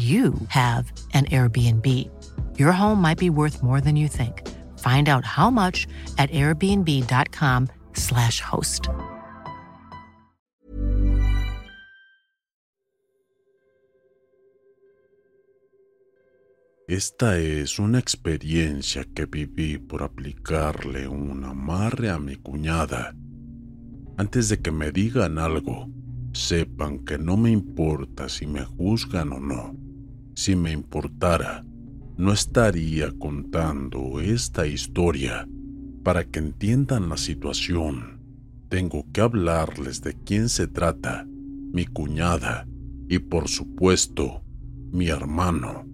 you have an Airbnb. Your home might be worth more than you think. Find out how much at airbnb.com/slash host. Esta es una experiencia que viví por aplicarle un amarre a mi cuñada. Antes de que me digan algo, sepan que no me importa si me juzgan o no. Si me importara, no estaría contando esta historia. Para que entiendan la situación, tengo que hablarles de quién se trata, mi cuñada y por supuesto, mi hermano,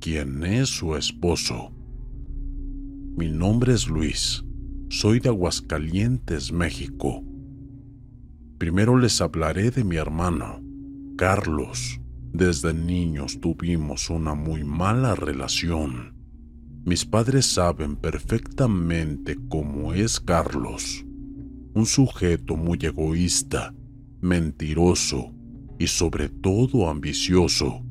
quien es su esposo. Mi nombre es Luis, soy de Aguascalientes, México. Primero les hablaré de mi hermano, Carlos. Desde niños tuvimos una muy mala relación. Mis padres saben perfectamente cómo es Carlos. Un sujeto muy egoísta, mentiroso y sobre todo ambicioso.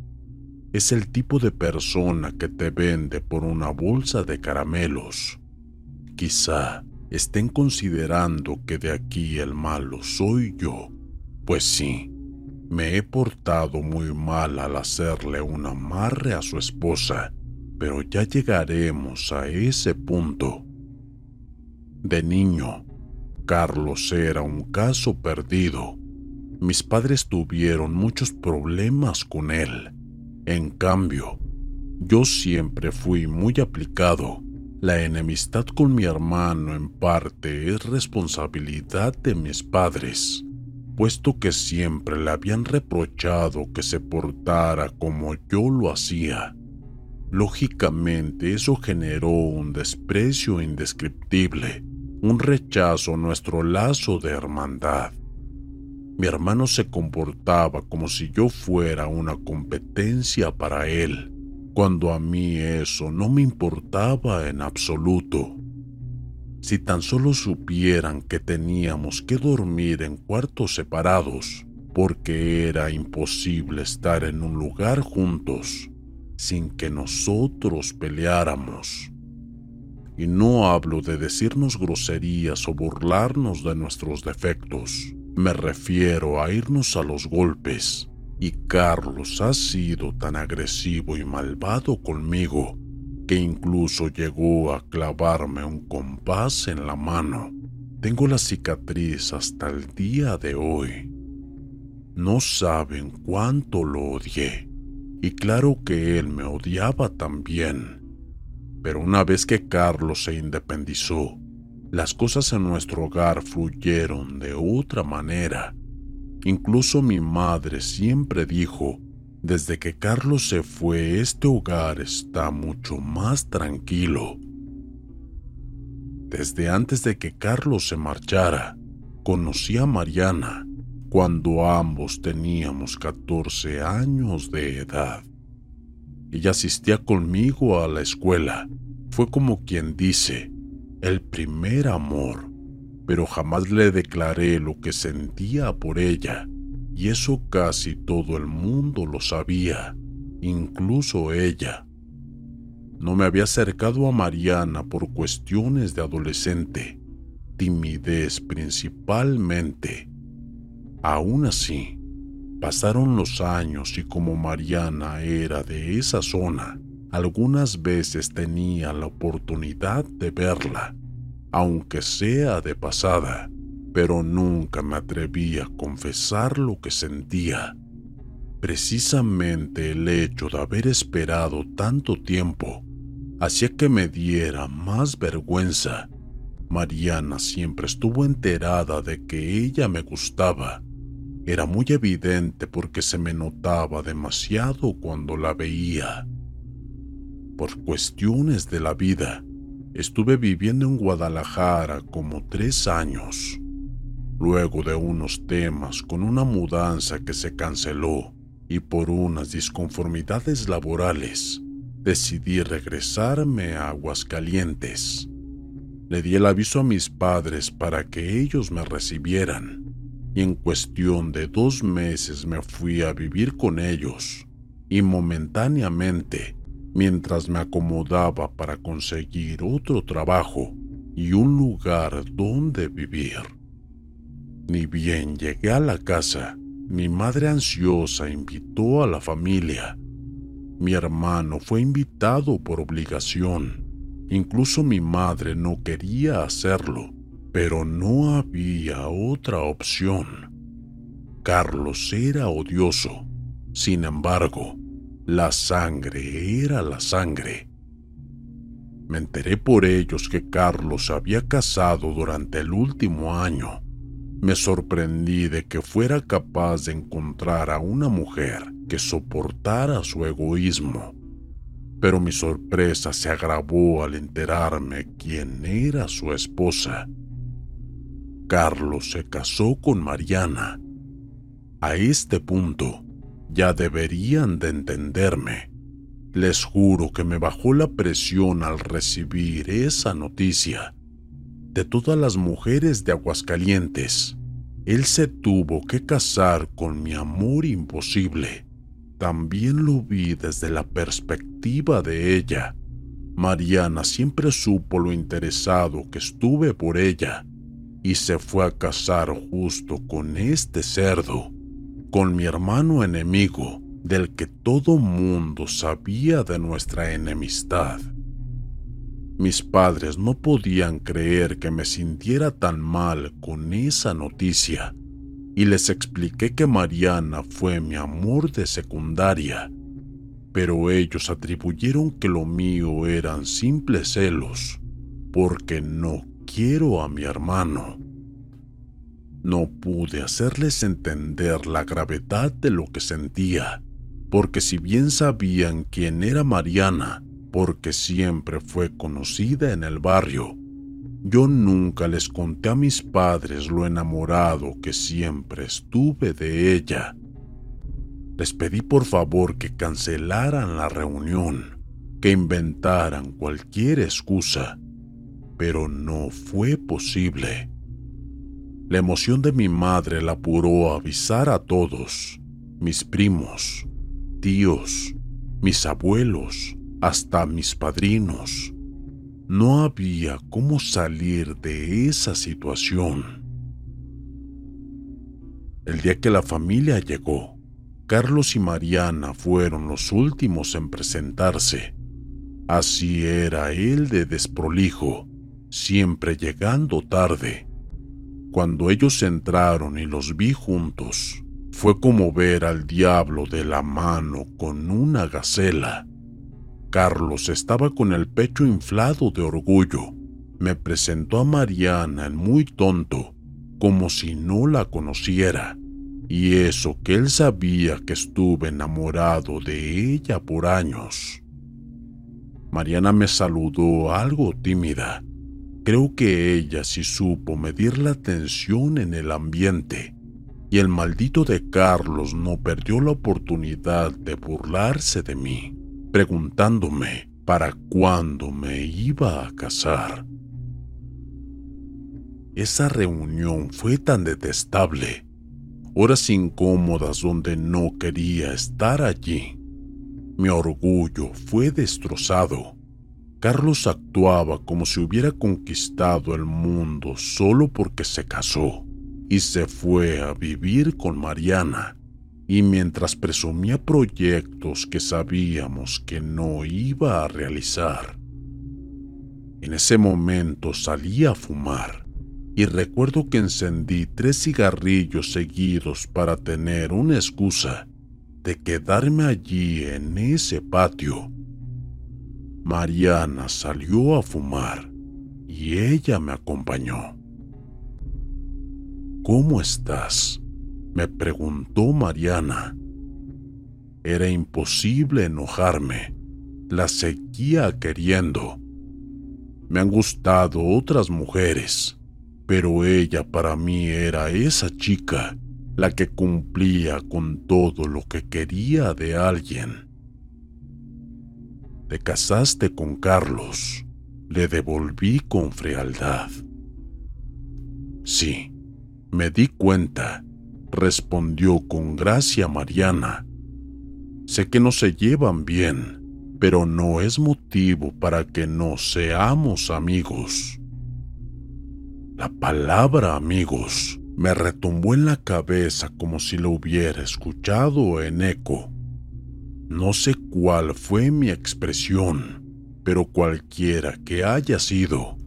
Es el tipo de persona que te vende por una bolsa de caramelos. Quizá estén considerando que de aquí el malo soy yo. Pues sí, me he portado muy mal al hacerle un amarre a su esposa, pero ya llegaremos a ese punto. De niño, Carlos era un caso perdido. Mis padres tuvieron muchos problemas con él. En cambio, yo siempre fui muy aplicado. La enemistad con mi hermano en parte es responsabilidad de mis padres puesto que siempre le habían reprochado que se portara como yo lo hacía. Lógicamente eso generó un desprecio indescriptible, un rechazo a nuestro lazo de hermandad. Mi hermano se comportaba como si yo fuera una competencia para él, cuando a mí eso no me importaba en absoluto. Si tan solo supieran que teníamos que dormir en cuartos separados, porque era imposible estar en un lugar juntos sin que nosotros peleáramos. Y no hablo de decirnos groserías o burlarnos de nuestros defectos, me refiero a irnos a los golpes. Y Carlos ha sido tan agresivo y malvado conmigo que incluso llegó a clavarme un compás en la mano. Tengo la cicatriz hasta el día de hoy. No saben cuánto lo odié. Y claro que él me odiaba también. Pero una vez que Carlos se independizó, las cosas en nuestro hogar fluyeron de otra manera. Incluso mi madre siempre dijo desde que Carlos se fue, este hogar está mucho más tranquilo. Desde antes de que Carlos se marchara, conocí a Mariana, cuando ambos teníamos 14 años de edad. Ella asistía conmigo a la escuela. Fue como quien dice, el primer amor, pero jamás le declaré lo que sentía por ella, y eso casi todo el mundo lo sabía, incluso ella. No me había acercado a Mariana por cuestiones de adolescente, timidez principalmente. Aún así, pasaron los años y como Mariana era de esa zona, algunas veces tenía la oportunidad de verla, aunque sea de pasada, pero nunca me atreví a confesar lo que sentía. Precisamente el hecho de haber esperado tanto tiempo hacía que me diera más vergüenza. Mariana siempre estuvo enterada de que ella me gustaba. Era muy evidente porque se me notaba demasiado cuando la veía. Por cuestiones de la vida, estuve viviendo en Guadalajara como tres años. Luego de unos temas con una mudanza que se canceló y por unas disconformidades laborales, decidí regresarme a Aguascalientes. Le di el aviso a mis padres para que ellos me recibieran y en cuestión de dos meses me fui a vivir con ellos y momentáneamente, mientras me acomodaba para conseguir otro trabajo y un lugar donde vivir. Ni bien llegué a la casa, mi madre ansiosa invitó a la familia mi hermano fue invitado por obligación. Incluso mi madre no quería hacerlo, pero no había otra opción. Carlos era odioso. Sin embargo, la sangre era la sangre. Me enteré por ellos que Carlos había casado durante el último año. Me sorprendí de que fuera capaz de encontrar a una mujer que soportara su egoísmo. Pero mi sorpresa se agravó al enterarme quién era su esposa. Carlos se casó con Mariana. A este punto, ya deberían de entenderme. Les juro que me bajó la presión al recibir esa noticia. De todas las mujeres de Aguascalientes, él se tuvo que casar con mi amor imposible también lo vi desde la perspectiva de ella. Mariana siempre supo lo interesado que estuve por ella y se fue a casar justo con este cerdo, con mi hermano enemigo, del que todo mundo sabía de nuestra enemistad. Mis padres no podían creer que me sintiera tan mal con esa noticia y les expliqué que Mariana fue mi amor de secundaria, pero ellos atribuyeron que lo mío eran simples celos, porque no quiero a mi hermano. No pude hacerles entender la gravedad de lo que sentía, porque si bien sabían quién era Mariana, porque siempre fue conocida en el barrio, yo nunca les conté a mis padres lo enamorado que siempre estuve de ella. Les pedí por favor que cancelaran la reunión, que inventaran cualquier excusa, pero no fue posible. La emoción de mi madre la apuró a avisar a todos, mis primos, tíos, mis abuelos, hasta mis padrinos, no había cómo salir de esa situación. El día que la familia llegó, Carlos y Mariana fueron los últimos en presentarse. Así era él de desprolijo, siempre llegando tarde. Cuando ellos entraron y los vi juntos, fue como ver al diablo de la mano con una gacela. Carlos estaba con el pecho inflado de orgullo. Me presentó a Mariana en muy tonto, como si no la conociera. Y eso que él sabía que estuve enamorado de ella por años. Mariana me saludó algo tímida. Creo que ella sí supo medir la tensión en el ambiente. y el maldito de Carlos no perdió la oportunidad de burlarse de mí, preguntándome para cuándo me iba a casar. Esa reunión fue tan detestable, horas incómodas donde no quería estar allí. Mi orgullo fue destrozado. Carlos actuaba como si hubiera conquistado el mundo solo porque se casó y se fue a vivir con Mariana. Y mientras presumía proyectos que sabíamos que no iba a realizar, en ese momento salí a fumar y recuerdo que encendí tres cigarrillos seguidos para tener una excusa de quedarme allí en ese patio. Mariana salió a fumar y ella me acompañó. ¿Cómo estás? Me preguntó Mariana. Era imposible enojarme. La seguía queriendo. Me han gustado otras mujeres, pero ella para mí era esa chica, la que cumplía con todo lo que quería de alguien. Te casaste con Carlos, le devolví con frialdad. Sí, me di cuenta, respondió con gracia Mariana. Sé que no se llevan bien, pero no es motivo para que no seamos amigos. La palabra amigos me retumbó en la cabeza como si lo hubiera escuchado en eco. No sé cuál fue mi expresión, pero cualquiera que haya sido,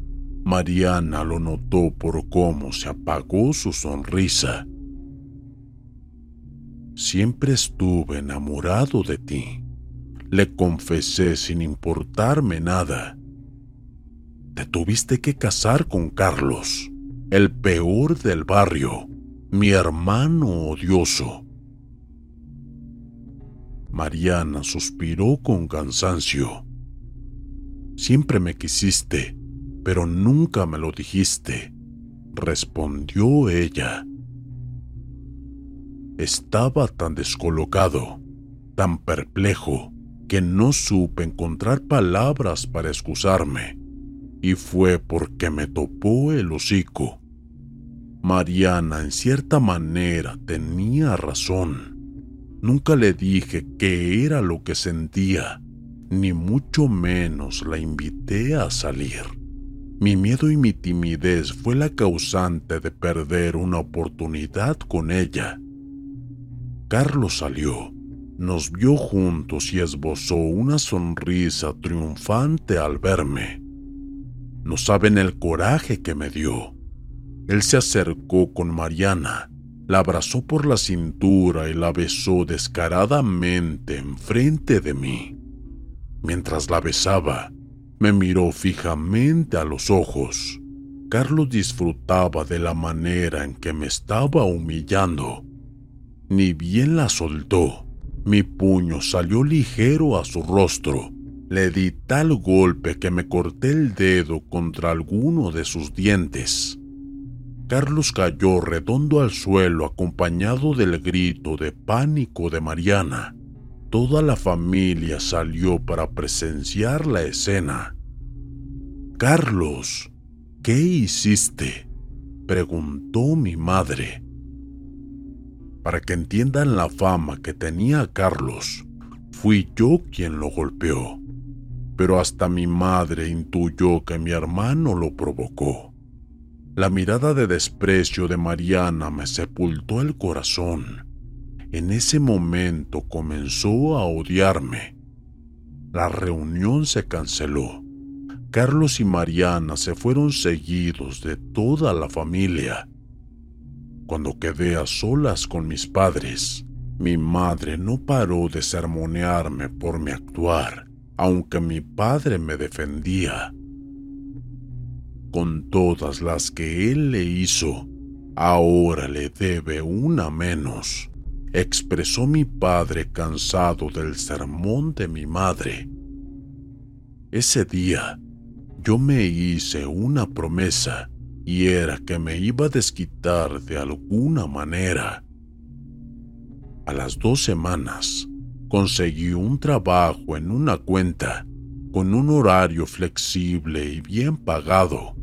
Mariana lo notó por cómo se apagó su sonrisa. Siempre estuve enamorado de ti, le confesé sin importarme nada. Te tuviste que casar con Carlos, el peor del barrio, mi hermano odioso. Mariana suspiró con cansancio. Siempre me quisiste, pero nunca me lo dijiste, respondió ella. Estaba tan descolocado, tan perplejo, que no supe encontrar palabras para excusarme, y fue porque me topó el hocico. Mariana en cierta manera tenía razón. Nunca le dije qué era lo que sentía, ni mucho menos la invité a salir. Mi miedo y mi timidez fue la causante de perder una oportunidad con ella. Carlos salió, nos vio juntos y esbozó una sonrisa triunfante al verme. No saben el coraje que me dio. Él se acercó con Mariana, la abrazó por la cintura y la besó descaradamente enfrente de mí. Mientras la besaba, me miró fijamente a los ojos. Carlos disfrutaba de la manera en que me estaba humillando. Ni bien la soltó, mi puño salió ligero a su rostro. Le di tal golpe que me corté el dedo contra alguno de sus dientes. Carlos cayó redondo al suelo acompañado del grito de pánico de Mariana. Toda la familia salió para presenciar la escena. Carlos, ¿qué hiciste? preguntó mi madre. Para que entiendan la fama que tenía Carlos, fui yo quien lo golpeó. Pero hasta mi madre intuyó que mi hermano lo provocó. La mirada de desprecio de Mariana me sepultó el corazón en ese momento comenzó a odiarme. La reunión se canceló. Carlos y Mariana se fueron seguidos de toda la familia. Cuando quedé a solas con mis padres, mi madre no paró de sermonearme por mi actuar, aunque mi padre me defendía. Con todas las que él le hizo, ahora le debe una menos expresó mi padre cansado del sermón de mi madre. Ese día yo me hice una promesa y era que me iba a desquitar de alguna manera. A las dos semanas, conseguí un trabajo en una cuenta con un horario flexible y bien pagado.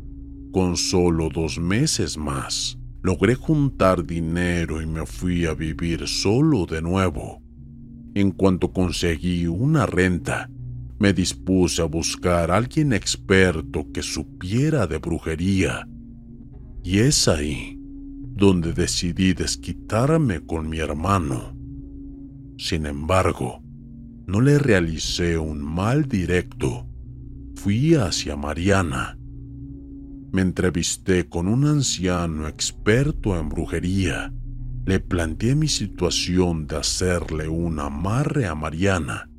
Con solo dos meses más, logré juntar dinero y me fui a vivir solo de nuevo. En cuanto conseguí una renta, me dispuse a buscar a alguien experto que supiera de brujería. Y es ahí donde decidí desquitarme con mi hermano. Sin embargo, no le realicé un mal directo. Fui hacia Mariana. Me entrevisté con un anciano experto en brujería. Le planteé mi situación de hacerle un amarre a Mariana,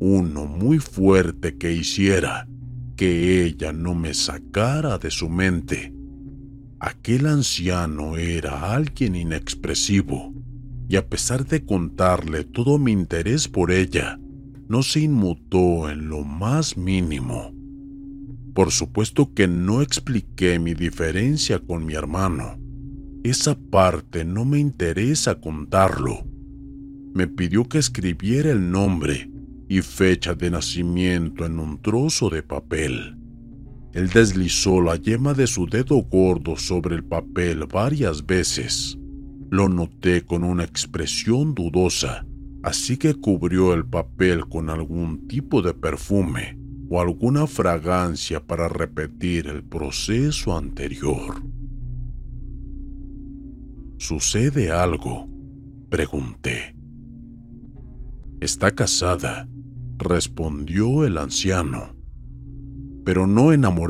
uno muy fuerte que hiciera que ella no me sacara de su mente Aquel anciano era alguien inexpresivo, y a pesar de contarle todo mi interés por ella, no se inmutó en lo más mínimo. Por supuesto que no expliqué mi diferencia con mi hermano. Esa parte no me interesa contarlo. Me pidió que escribiera el nombre y fecha de nacimiento en un trozo de papel. Él deslizó la yema de su dedo gordo sobre el papel varias veces. Lo noté con una expresión dudosa, así que cubrió el papel con algún tipo de perfume o alguna fragancia para repetir el proceso anterior. ¿Sucede algo? Pregunté. Está casada, respondió el anciano pero no enamorado.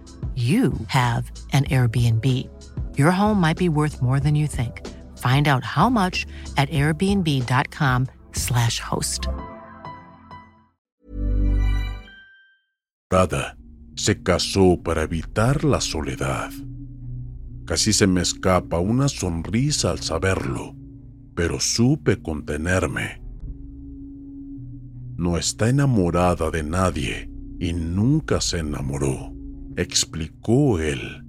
you have an Airbnb. Your home might be worth more than you think. Find out how much at airbnb.com/slash host. Se casó para evitar la soledad. Casi se me escapa una sonrisa al saberlo, pero supe contenerme. No está enamorada de nadie y nunca se enamoró explicó él.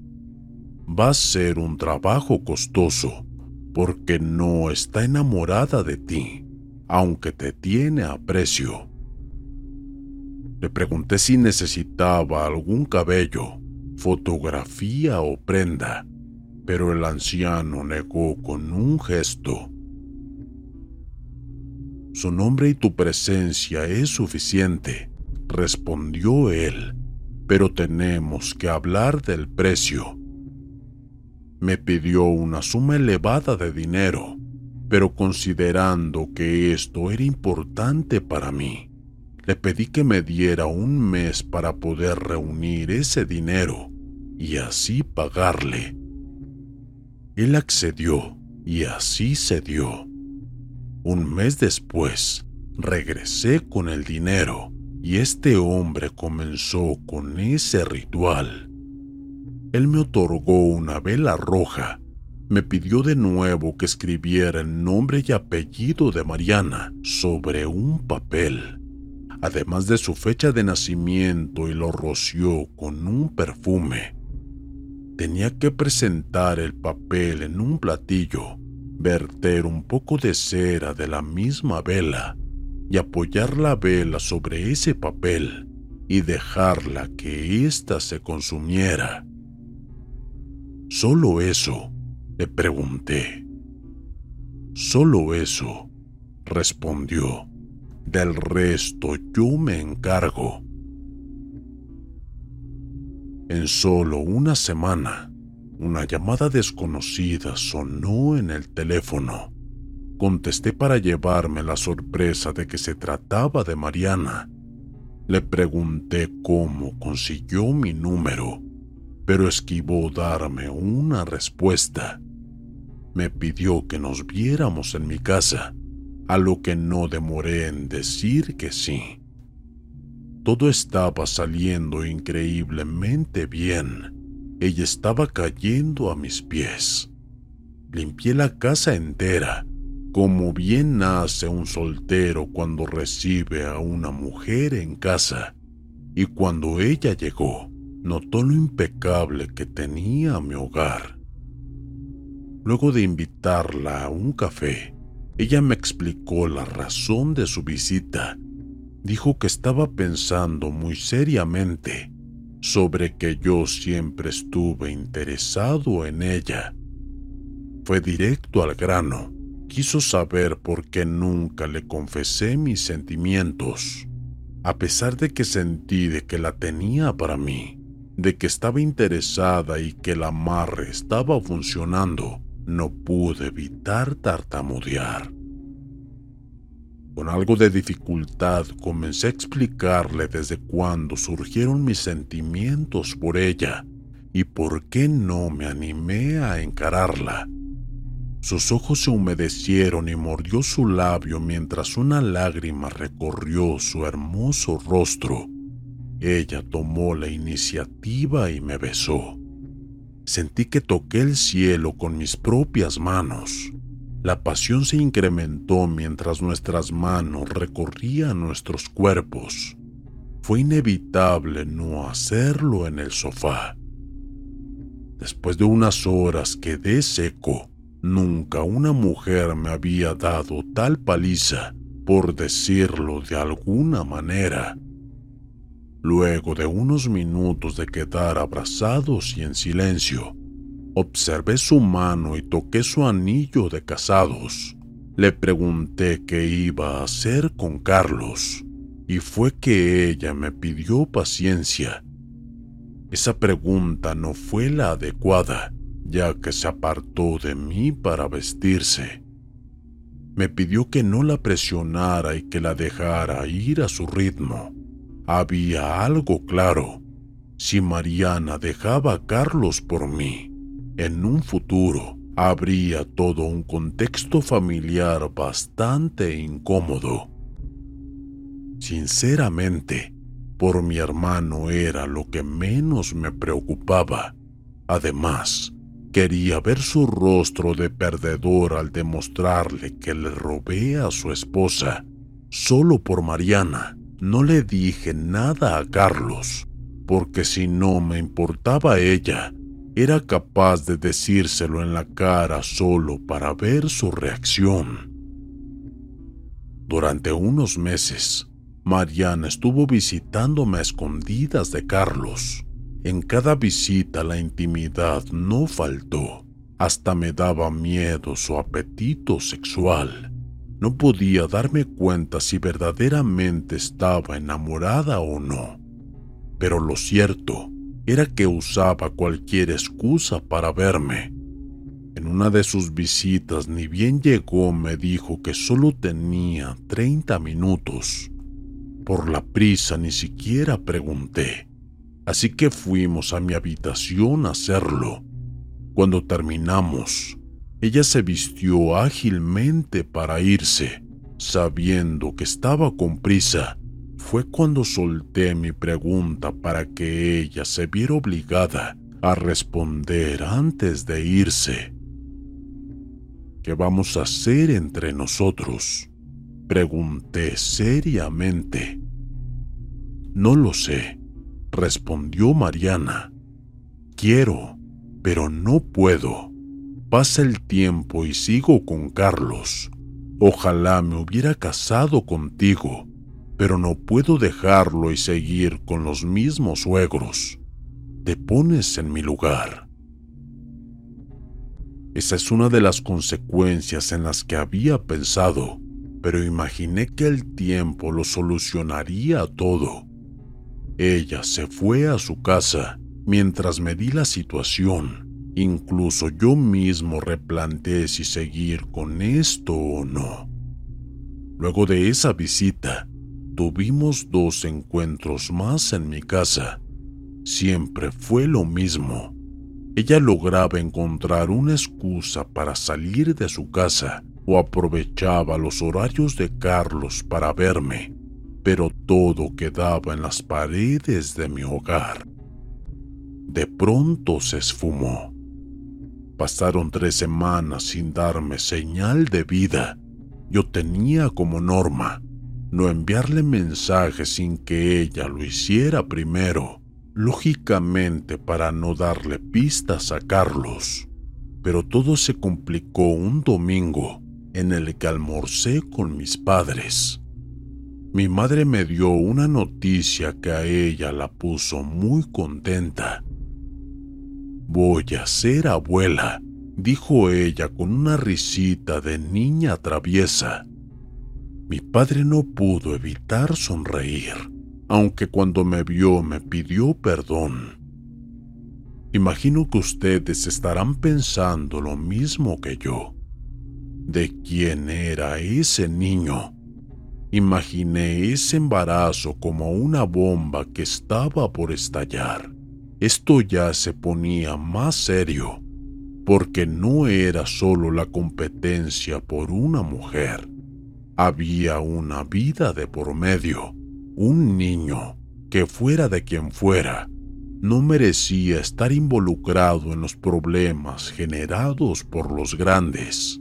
Va a ser un trabajo costoso porque no está enamorada de ti, aunque te tiene aprecio. Le pregunté si necesitaba algún cabello, fotografía o prenda, pero el anciano negó con un gesto. Su nombre y tu presencia es suficiente, respondió él pero tenemos que hablar del precio. Me pidió una suma elevada de dinero, pero considerando que esto era importante para mí, le pedí que me diera un mes para poder reunir ese dinero y así pagarle. Él accedió y así se dio. Un mes después, regresé con el dinero y este hombre comenzó con ese ritual. Él me otorgó una vela roja, me pidió de nuevo que escribiera el nombre y apellido de Mariana sobre un papel, además de su fecha de nacimiento y lo roció con un perfume. Tenía que presentar el papel en un platillo, verter un poco de cera de la misma vela y apoyar la vela sobre ese papel y dejarla que ésta se consumiera. Solo eso, le pregunté. Solo eso, respondió. Del resto yo me encargo. En solo una semana, una llamada desconocida sonó en el teléfono. Contesté para llevarme la sorpresa de que se trataba de Mariana. Le pregunté cómo consiguió mi número, pero esquivó darme una respuesta. Me pidió que nos viéramos en mi casa, a lo que no demoré en decir que sí. Todo estaba saliendo increíblemente bien. Ella estaba cayendo a mis pies. Limpié la casa entera, como bien hace un soltero cuando recibe a una mujer en casa. Y cuando ella llegó, notó lo impecable que tenía mi hogar. Luego de invitarla a un café, ella me explicó la razón de su visita dijo que estaba pensando muy seriamente sobre que yo siempre estuve interesado en ella. Fue directo al grano. Quiso saber por qué nunca le confesé mis sentimientos, a pesar de que sentí de que la tenía para mí, de que estaba interesada y que el amarre estaba funcionando. No pude evitar tartamudear. Con algo de dificultad comencé a explicarle desde cuándo surgieron mis sentimientos por ella y por qué no me animé a encararla. Sus ojos se humedecieron y mordió su labio mientras una lágrima recorrió su hermoso rostro. Ella tomó la iniciativa y me besó. Sentí que toqué el cielo con mis propias manos. La pasión se incrementó mientras nuestras manos recorrían nuestros cuerpos. Fue inevitable no hacerlo en el sofá. Después de unas horas quedé seco. Nunca una mujer me había dado tal paliza, por decirlo de alguna manera. Luego de unos minutos de quedar abrazados y en silencio, Observé su mano y toqué su anillo de casados. Le pregunté qué iba a hacer con Carlos y fue que ella me pidió paciencia. Esa pregunta no fue la adecuada, ya que se apartó de mí para vestirse. Me pidió que no la presionara y que la dejara ir a su ritmo. Había algo claro. Si Mariana dejaba a Carlos por mí, en un futuro habría todo un contexto familiar bastante incómodo. Sinceramente, por mi hermano era lo que menos me preocupaba. Además, quería ver su rostro de perdedor al demostrarle que le robé a su esposa. Solo por Mariana no le dije nada a Carlos, porque si no me importaba ella, era capaz de decírselo en la cara solo para ver su reacción. Durante unos meses, Mariana estuvo visitándome a escondidas de Carlos. En cada visita la intimidad no faltó. Hasta me daba miedo su apetito sexual. No podía darme cuenta si verdaderamente estaba enamorada o no. Pero lo cierto era que usaba cualquier excusa para verme. En una de sus visitas ni bien llegó me dijo que solo tenía 30 minutos. Por la prisa ni siquiera pregunté, así que fuimos a mi habitación a hacerlo. Cuando terminamos, ella se vistió ágilmente para irse, sabiendo que estaba con prisa fue cuando solté mi pregunta para que ella se viera obligada a responder antes de irse. ¿Qué vamos a hacer entre nosotros? Pregunté seriamente. No lo sé, respondió Mariana. Quiero, pero no puedo. Pasa el tiempo y sigo con Carlos. Ojalá me hubiera casado contigo pero no puedo dejarlo y seguir con los mismos suegros. Te pones en mi lugar. Esa es una de las consecuencias en las que había pensado, pero imaginé que el tiempo lo solucionaría todo. Ella se fue a su casa mientras me di la situación. Incluso yo mismo replanteé si seguir con esto o no. Luego de esa visita, tuvimos dos encuentros más en mi casa. Siempre fue lo mismo. Ella lograba encontrar una excusa para salir de su casa o aprovechaba los horarios de Carlos para verme, pero todo quedaba en las paredes de mi hogar. De pronto se esfumó. Pasaron tres semanas sin darme señal de vida yo tenía como norma no enviarle mensajes sin que ella lo hiciera primero, lógicamente para no darle pistas a Carlos. Pero todo se complicó un domingo en el que almorcé con mis padres. Mi madre me dio una noticia que a ella la puso muy contenta. Voy a ser abuela dijo ella con una risita de niña traviesa. Mi padre no pudo evitar sonreír, aunque cuando me vio me pidió perdón. Imagino que ustedes estarán pensando lo mismo que yo. ¿De quién era ese niño? Imaginé ese embarazo como una bomba que estaba por estallar. Esto ya se ponía más serio porque no era solo la competencia por una mujer. Había una vida de por medio, un niño que fuera de quien fuera, no merecía estar involucrado en los problemas generados por los grandes,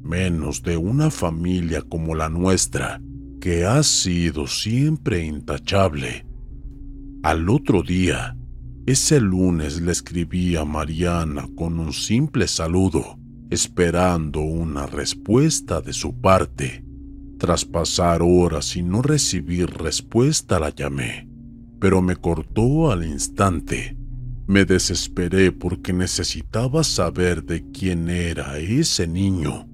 menos de una familia como la nuestra, que ha sido siempre intachable. Al otro día, ese lunes le escribí a Mariana con un simple saludo, esperando una respuesta de su parte. Tras pasar horas y no recibir respuesta la llamé, pero me cortó al instante. Me desesperé porque necesitaba saber de quién era ese niño.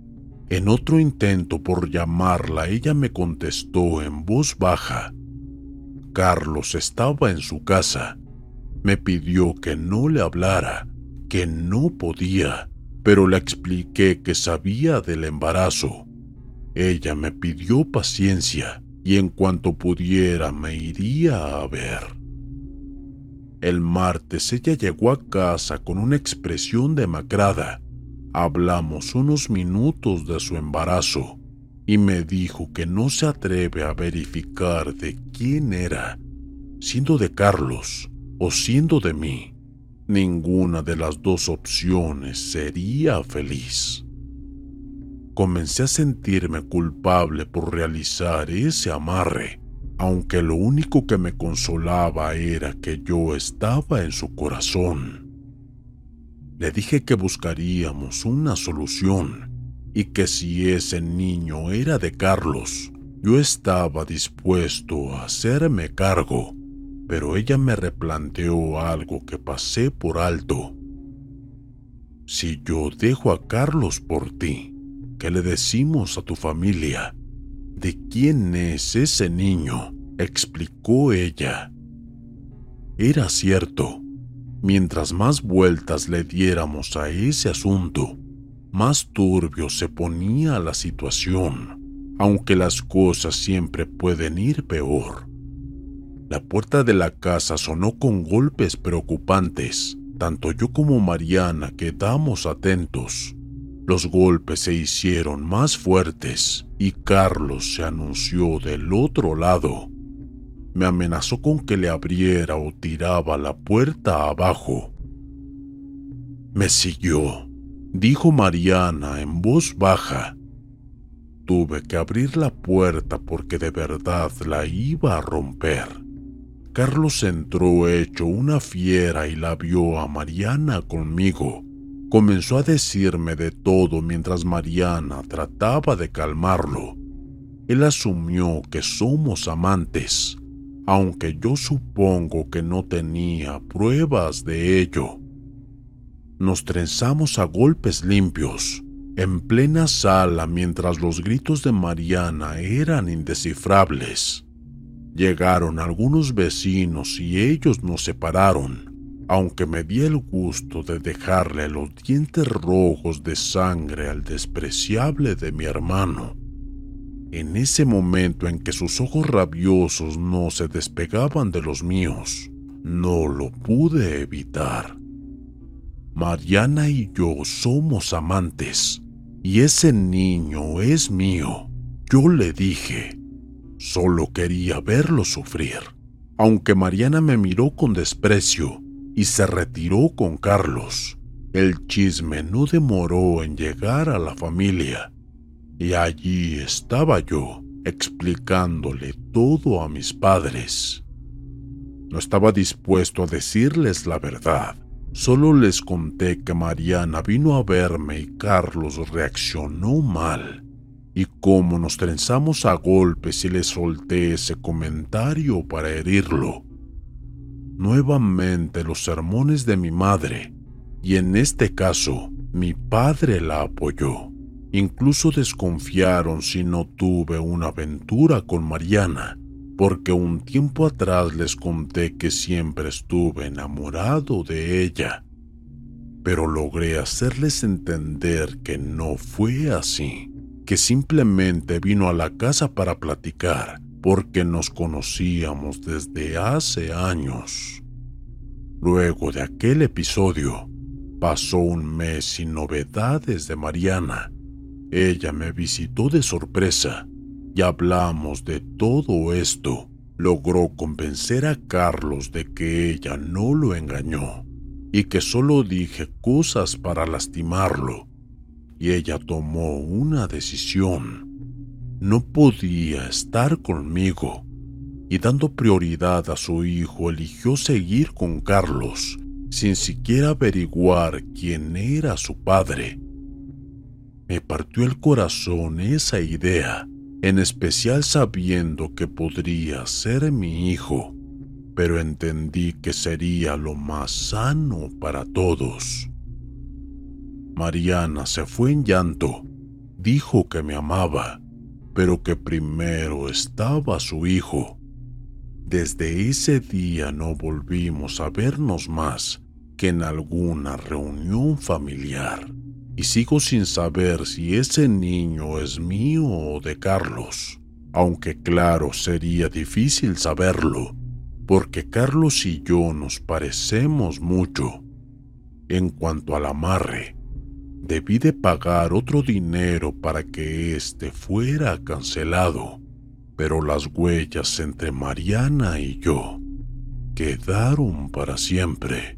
En otro intento por llamarla, ella me contestó en voz baja. Carlos estaba en su casa me pidió que no le hablara, que no podía, pero le expliqué que sabía del embarazo. Ella me pidió paciencia y en cuanto pudiera me iría a ver. El martes ella llegó a casa con una expresión demacrada. Hablamos unos minutos de su embarazo y me dijo que no se atreve a verificar de quién era, siendo de Carlos, o siendo de mí, ninguna de las dos opciones sería feliz. Comencé a sentirme culpable por realizar ese amarre, aunque lo único que me consolaba era que yo estaba en su corazón. Le dije que buscaríamos una solución y que si ese niño era de Carlos, yo estaba dispuesto a hacerme cargo pero ella me replanteó algo que pasé por alto. Si yo dejo a Carlos por ti, ¿qué le decimos a tu familia? ¿De quién es ese niño? explicó ella. Era cierto. Mientras más vueltas le diéramos a ese asunto, más turbio se ponía la situación, aunque las cosas siempre pueden ir peor. La puerta de la casa sonó con golpes preocupantes. Tanto yo como Mariana quedamos atentos. Los golpes se hicieron más fuertes y Carlos se anunció del otro lado. Me amenazó con que le abriera o tiraba la puerta abajo. Me siguió, dijo Mariana en voz baja. Tuve que abrir la puerta porque de verdad la iba a romper. Carlos entró hecho una fiera y la vio a Mariana conmigo. Comenzó a decirme de todo mientras Mariana trataba de calmarlo. Él asumió que somos amantes, aunque yo supongo que no tenía pruebas de ello. Nos trenzamos a golpes limpios, en plena sala mientras los gritos de Mariana eran indescifrables. Llegaron algunos vecinos y ellos nos separaron, aunque me di el gusto de dejarle los dientes rojos de sangre al despreciable de mi hermano. En ese momento en que sus ojos rabiosos no se despegaban de los míos, no lo pude evitar. Mariana y yo somos amantes, y ese niño es mío. Yo le dije, solo quería verlo sufrir. Aunque Mariana me miró con desprecio y se retiró con Carlos, el chisme no demoró en llegar a la familia. Y allí estaba yo, explicándole todo a mis padres. No estaba dispuesto a decirles la verdad, Solo les conté que Mariana vino a verme y Carlos reaccionó mal. Y cómo nos trenzamos a golpes y le solté ese comentario para herirlo. Nuevamente los sermones de mi madre, y en este caso mi padre la apoyó. Incluso desconfiaron si no tuve una aventura con Mariana porque un tiempo atrás les conté que siempre estuve enamorado de ella, pero logré hacerles entender que no fue así, que simplemente vino a la casa para platicar, porque nos conocíamos desde hace años. Luego de aquel episodio, pasó un mes sin novedades de Mariana. Ella me visitó de sorpresa y hablamos de todo esto, logró convencer a Carlos de que ella no lo engañó y que solo dije cosas para lastimarlo. Y ella tomó una decisión. No podía estar conmigo y dando prioridad a su hijo eligió seguir con Carlos sin siquiera averiguar quién era su padre. Me partió el corazón esa idea en especial sabiendo que podría ser mi hijo, pero entendí que sería lo más sano para todos. Mariana se fue en llanto, dijo que me amaba, pero que primero estaba su hijo. Desde ese día no volvimos a vernos más que en alguna reunión familiar y sigo sin saber si ese niño es mío o de Carlos, aunque claro sería difícil saberlo, porque Carlos y yo nos parecemos mucho. En cuanto al amarre, debí de pagar otro dinero para que éste fuera cancelado, pero las huellas entre Mariana y yo quedaron para siempre.